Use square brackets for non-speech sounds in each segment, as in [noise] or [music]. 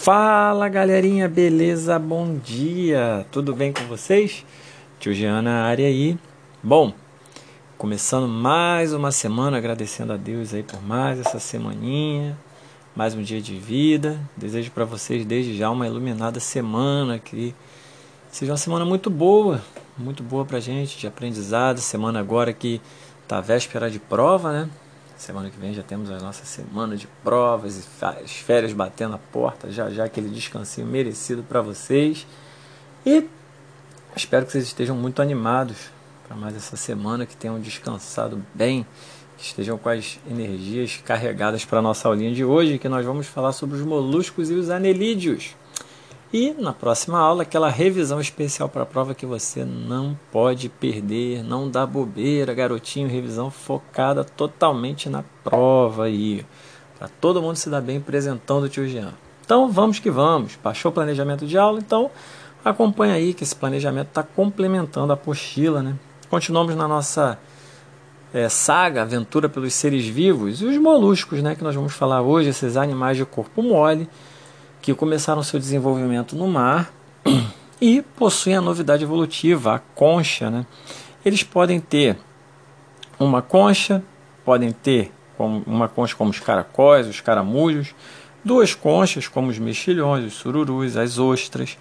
Fala galerinha, beleza? Bom dia! Tudo bem com vocês? Tio Jean área aí. Bom, começando mais uma semana, agradecendo a Deus aí por mais essa semaninha, mais um dia de vida. Desejo para vocês desde já uma iluminada semana, que seja uma semana muito boa, muito boa pra gente, de aprendizado. Semana agora que tá véspera de prova, né? Semana que vem já temos a nossa semana de provas e as férias batendo a porta, já já aquele descansinho merecido para vocês. E espero que vocês estejam muito animados para mais essa semana, que tenham descansado bem, que estejam com as energias carregadas para a nossa aulinha de hoje, que nós vamos falar sobre os moluscos e os anelídeos. E na próxima aula, aquela revisão especial para a prova que você não pode perder, não dá bobeira, garotinho, revisão focada totalmente na prova aí, para todo mundo se dar bem apresentando o tio Jean. Então vamos que vamos, baixou o planejamento de aula, então acompanha aí que esse planejamento está complementando a apostila, né? Continuamos na nossa é, saga, aventura pelos seres vivos e os moluscos, né? Que nós vamos falar hoje, esses animais de corpo mole que começaram seu desenvolvimento no mar [clears throat] e possuem a novidade evolutiva, a concha. Né? Eles podem ter uma concha, podem ter uma concha como os caracóis, os caramujos, duas conchas como os mexilhões, os sururus, as ostras,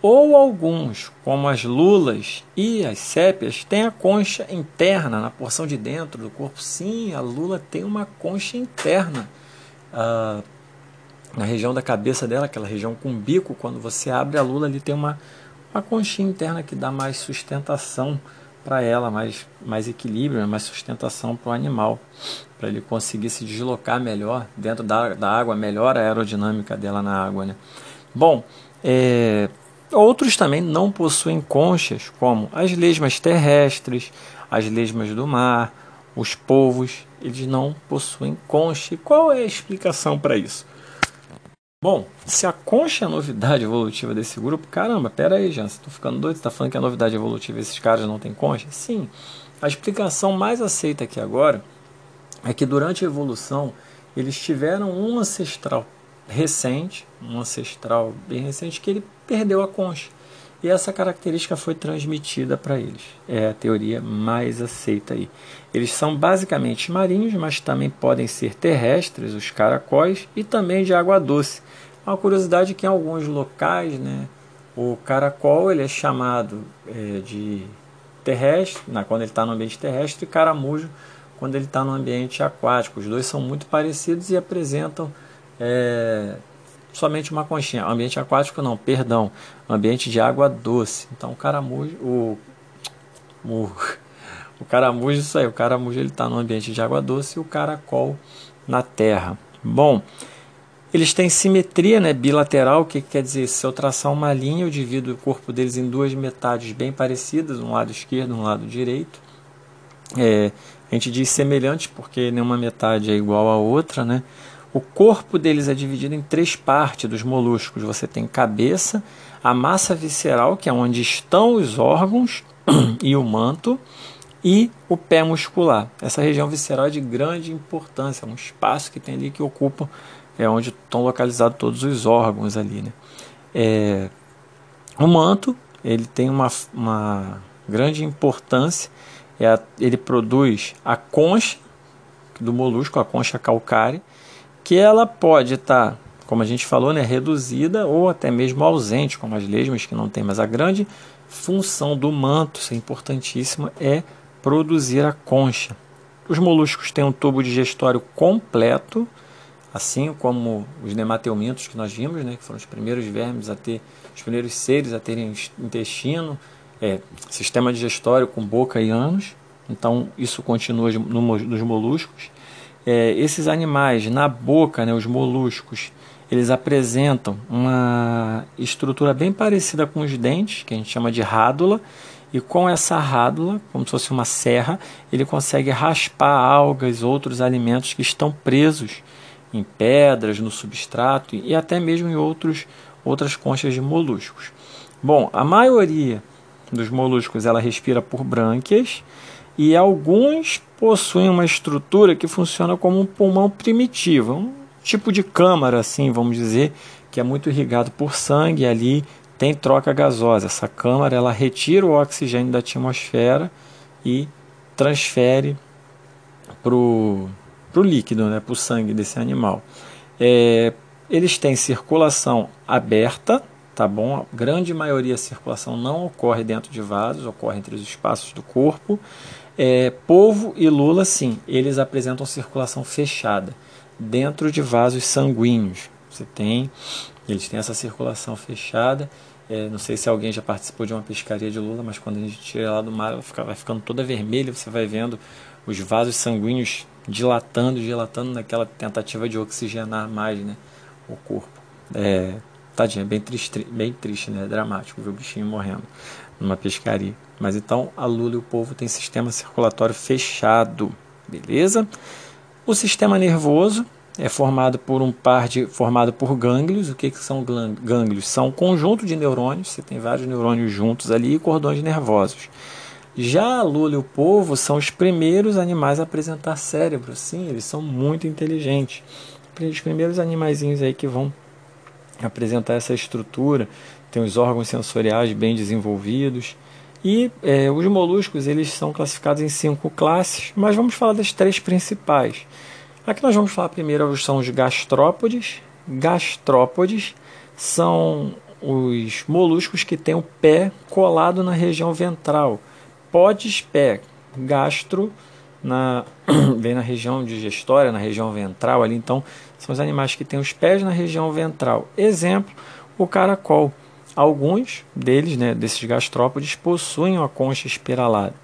ou alguns, como as lulas e as sépias, têm a concha interna na porção de dentro do corpo. Sim, a lula tem uma concha interna. Uh, na região da cabeça dela, aquela região com bico, quando você abre a lula ali tem uma, uma conchinha interna que dá mais sustentação para ela, mais, mais equilíbrio, mais sustentação para o animal, para ele conseguir se deslocar melhor dentro da, da água, melhor a aerodinâmica dela na água. Né? Bom, é, outros também não possuem conchas, como as lesmas terrestres, as lesmas do mar, os polvos, eles não possuem concha. E qual é a explicação para isso? Bom, se a concha é a novidade evolutiva desse grupo, caramba, pera aí, Jansen, tô ficando doido, você tá falando que a novidade evolutiva esses caras não tem concha? Sim, a explicação mais aceita aqui agora é que durante a evolução eles tiveram um ancestral recente, um ancestral bem recente, que ele perdeu a concha. E essa característica foi transmitida para eles. É a teoria mais aceita aí. Eles são basicamente marinhos, mas também podem ser terrestres, os caracóis, e também de água doce. Uma curiosidade é que em alguns locais, né, o caracol ele é chamado é, de terrestre, né, quando ele está no ambiente terrestre, e caramujo quando ele está no ambiente aquático. Os dois são muito parecidos e apresentam é, somente uma conchinha. Ambiente aquático não, perdão, ambiente de água doce. Então o caramujo, o, o, o caramujo, isso aí, o caramujo ele está no ambiente de água doce e o caracol na terra. Bom, eles têm simetria né, bilateral, o que, que quer dizer? Se eu traçar uma linha, eu divido o corpo deles em duas metades bem parecidas, um lado esquerdo e um lado direito. É, a gente diz semelhante porque nenhuma metade é igual à outra, né? O corpo deles é dividido em três partes dos moluscos. Você tem cabeça, a massa visceral, que é onde estão os órgãos [clears throat] e o manto, e o pé muscular. Essa região visceral é de grande importância, é um espaço que tem ali que ocupa, é onde estão localizados todos os órgãos ali. Né? É, o manto ele tem uma, uma grande importância, é a, ele produz a concha do molusco, a concha calcária, que ela pode estar, tá, como a gente falou, né, reduzida ou até mesmo ausente, como as lesmas que não tem, mas a grande função do manto, isso é importantíssimo, é produzir a concha. Os moluscos têm um tubo digestório completo, assim como os nemateumintos que nós vimos, né, que foram os primeiros vermes a ter, os primeiros seres a terem intestino, é, sistema digestório com boca e ânus. Então isso continua nos moluscos é, esses animais na boca, né, os moluscos, eles apresentam uma estrutura bem parecida com os dentes, que a gente chama de rádula, e com essa rádula, como se fosse uma serra, ele consegue raspar algas, outros alimentos que estão presos em pedras, no substrato e até mesmo em outros, outras conchas de moluscos. Bom, a maioria dos moluscos ela respira por brânquias e alguns possuem uma estrutura que funciona como um pulmão primitivo, um tipo de câmara, assim, vamos dizer, que é muito irrigado por sangue, ali tem troca gasosa. Essa câmara ela retira o oxigênio da atmosfera e transfere para o líquido, né, para o sangue desse animal. É, eles têm circulação aberta, tá bom? A grande maioria da circulação não ocorre dentro de vasos, ocorre entre os espaços do corpo. É, e lula, sim, eles apresentam circulação fechada dentro de vasos sanguíneos. Você tem, eles têm essa circulação fechada. É, não sei se alguém já participou de uma pescaria de lula, mas quando a gente tira ela do mar, ela fica, vai ficando toda vermelha. Você vai vendo os vasos sanguíneos dilatando, dilatando naquela tentativa de oxigenar mais né, o corpo. É, tadinho, é bem triste, bem triste, né? Dramático ver o bichinho morrendo numa pescaria. Mas então a lula e o polvo têm sistema circulatório fechado, beleza? O sistema nervoso é formado por um par de formado por gânglios. O que, que são gânglios? São um conjunto de neurônios. Você tem vários neurônios juntos ali e cordões nervosos. Já a lula e o polvo são os primeiros animais a apresentar cérebro. Sim, eles são muito inteligentes. Os primeiros animaizinhos aí que vão apresentar essa estrutura, tem os órgãos sensoriais bem desenvolvidos. E é, os moluscos eles são classificados em cinco classes, mas vamos falar das três principais. Aqui nós vamos falar primeiro são os gastrópodes. Gastrópodes são os moluscos que têm o pé colado na região ventral. Podes pé, gastro na, [clears throat] vem na região digestória, na região ventral ali. Então, são os animais que têm os pés na região ventral. Exemplo, o caracol. Alguns deles, né, desses gastrópodes, possuem uma concha espiralada.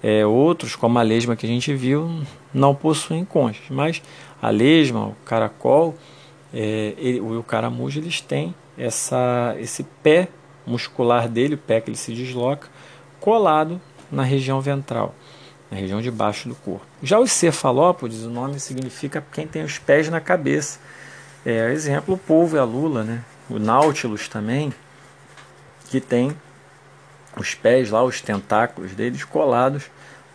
É, outros, como a lesma que a gente viu, não possuem conchas. Mas a lesma, o caracol é, ele, o caramujo, eles têm essa, esse pé muscular dele, o pé que ele se desloca, colado na região ventral, na região de baixo do corpo. Já os cefalópodes, o nome significa quem tem os pés na cabeça. É, exemplo, o polvo e a lula, né? o náutilus também, que tem os pés lá, os tentáculos deles colados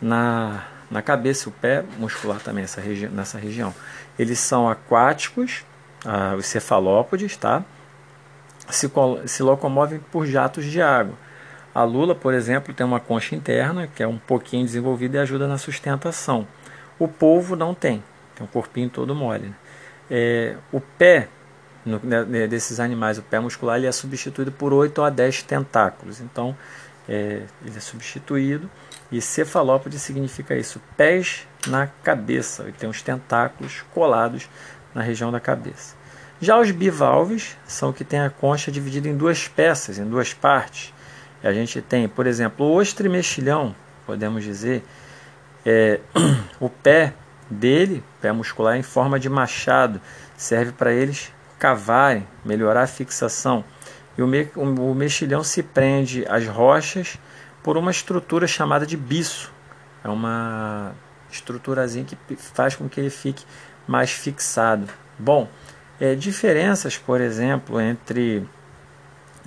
na, na cabeça, o pé muscular também essa regi nessa região. Eles são aquáticos, ah, os cefalópodes, tá? Se, se locomovem por jatos de água. A lula, por exemplo, tem uma concha interna que é um pouquinho desenvolvida e ajuda na sustentação. O polvo não tem, tem um corpinho todo mole. Né? É, o pé no, né, né, desses animais, o pé muscular ele é substituído por 8 a 10 tentáculos. Então, é, ele é substituído. E cefalópode significa isso, pés na cabeça. Ele tem os tentáculos colados na região da cabeça. Já os bivalves são que tem a concha dividida em duas peças, em duas partes. A gente tem, por exemplo, o ostre mexilhão, podemos dizer, é, [clears throat] o pé dele, pé muscular, em forma de machado, serve para eles cavarem, melhorar a fixação. E o, me, o mexilhão se prende às rochas por uma estrutura chamada de biço. É uma estruturazinha que faz com que ele fique mais fixado. Bom, é, diferenças, por exemplo, entre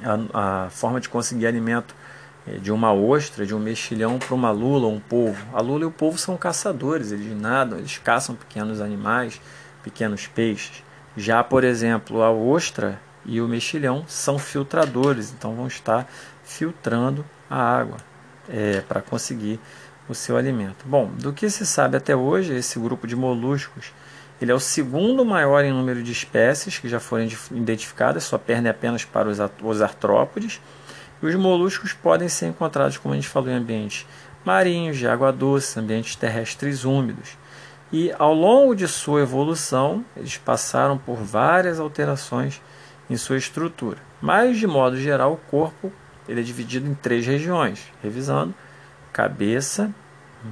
a, a forma de conseguir alimento é, de uma ostra, de um mexilhão para uma lula um polvo. A lula e o polvo são caçadores, eles nadam, eles caçam pequenos animais, pequenos peixes. Já, por exemplo, a ostra e o mexilhão são filtradores, então vão estar filtrando a água é, para conseguir o seu alimento. Bom, do que se sabe até hoje, esse grupo de moluscos ele é o segundo maior em número de espécies que já foram identificadas, sua perna é apenas para os artrópodes. E os moluscos podem ser encontrados, como a gente falou, em ambientes marinhos, de água doce, ambientes terrestres úmidos. E ao longo de sua evolução, eles passaram por várias alterações em sua estrutura. Mas, de modo geral, o corpo ele é dividido em três regiões, revisando: cabeça,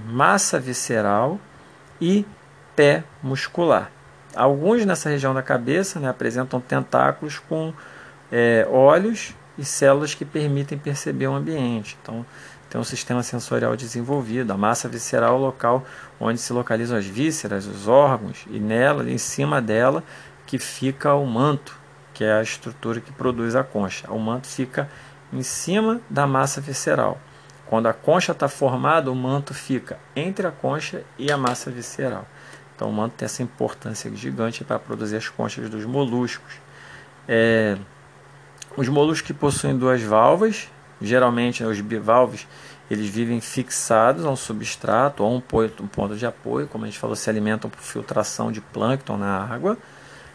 massa visceral e pé muscular. Alguns nessa região da cabeça né, apresentam tentáculos com é, olhos e células que permitem perceber o ambiente. Então, tem um sistema sensorial desenvolvido. A massa visceral é o local onde se localizam as vísceras, os órgãos, e nela, em cima dela, que fica o manto, que é a estrutura que produz a concha. O manto fica em cima da massa visceral. Quando a concha está formada, o manto fica entre a concha e a massa visceral. Então o manto tem essa importância gigante para produzir as conchas dos moluscos. É, os moluscos que possuem duas válvulas, geralmente né, os bivalves, eles vivem fixados a um substrato ou ponto, um ponto de apoio, como a gente falou, se alimentam por filtração de plâncton na água.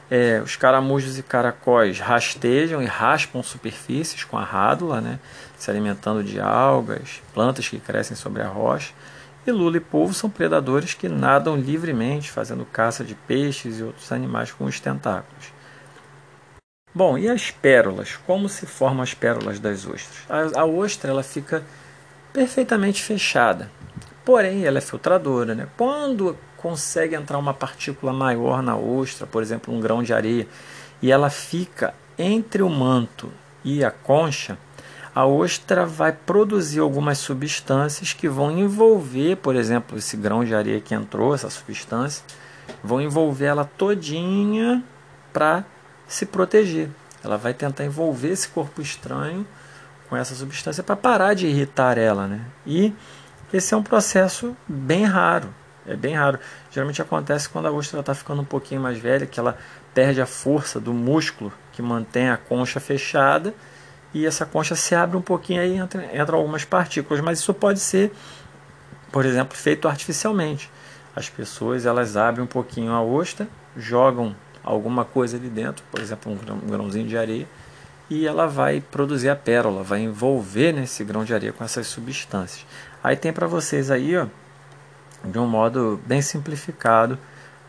É, os caramujos e caracóis rastejam e raspam superfícies com a rádula, né, se alimentando de algas, plantas que crescem sobre a rocha. E lula e polvo são predadores que nadam livremente, fazendo caça de peixes e outros animais com os tentáculos. Bom, e as pérolas? Como se formam as pérolas das ostras? A, a ostra ela fica perfeitamente fechada, porém ela é filtradora. Né? Quando consegue entrar uma partícula maior na ostra, por exemplo, um grão de areia, e ela fica entre o manto e a concha, a ostra vai produzir algumas substâncias que vão envolver, por exemplo, esse grão de areia que entrou, essa substância, vão envolver ela todinha para se proteger. Ela vai tentar envolver esse corpo estranho com essa substância para parar de irritar ela, né? E esse é um processo bem raro. É bem raro. Geralmente acontece quando a ostra está ficando um pouquinho mais velha, que ela perde a força do músculo que mantém a concha fechada e essa concha se abre um pouquinho aí entra, entra algumas partículas, mas isso pode ser, por exemplo, feito artificialmente. As pessoas elas abrem um pouquinho a ostra, jogam alguma coisa ali dentro, por exemplo, um, grão, grãozinho de areia, e ela vai produzir a pérola, vai envolver nesse grão de areia com essas substâncias. Aí tem para vocês aí, ó, de um modo bem simplificado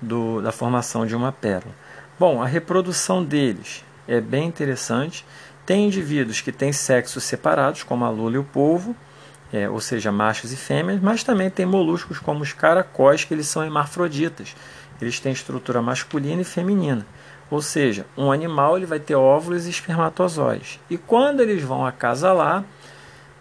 do, da formação de uma pérola. Bom, a reprodução deles é bem interessante. Tem indivíduos que têm sexos separados, como a lula e o polvo, é, ou seja, machos e fêmeas, mas também tem moluscos como os caracóis, que eles são hermafroditas. Eles têm estrutura masculina e feminina. Ou seja, um animal ele vai ter óvulos e espermatozoides. E quando eles vão acasalar,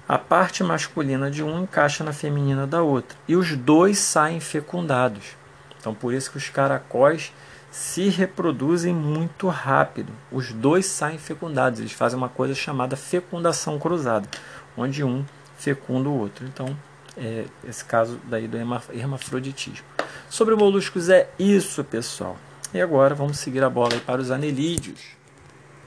a parte masculina de um encaixa na feminina da outra. E os dois saem fecundados. Então, por isso que os caracóis se reproduzem muito rápido. Os dois saem fecundados. Eles fazem uma coisa chamada fecundação cruzada, onde um fecunda o outro. Então, é esse caso daí do hermafroditismo. Sobre moluscos é isso, pessoal. E agora vamos seguir a bola para os anelídeos.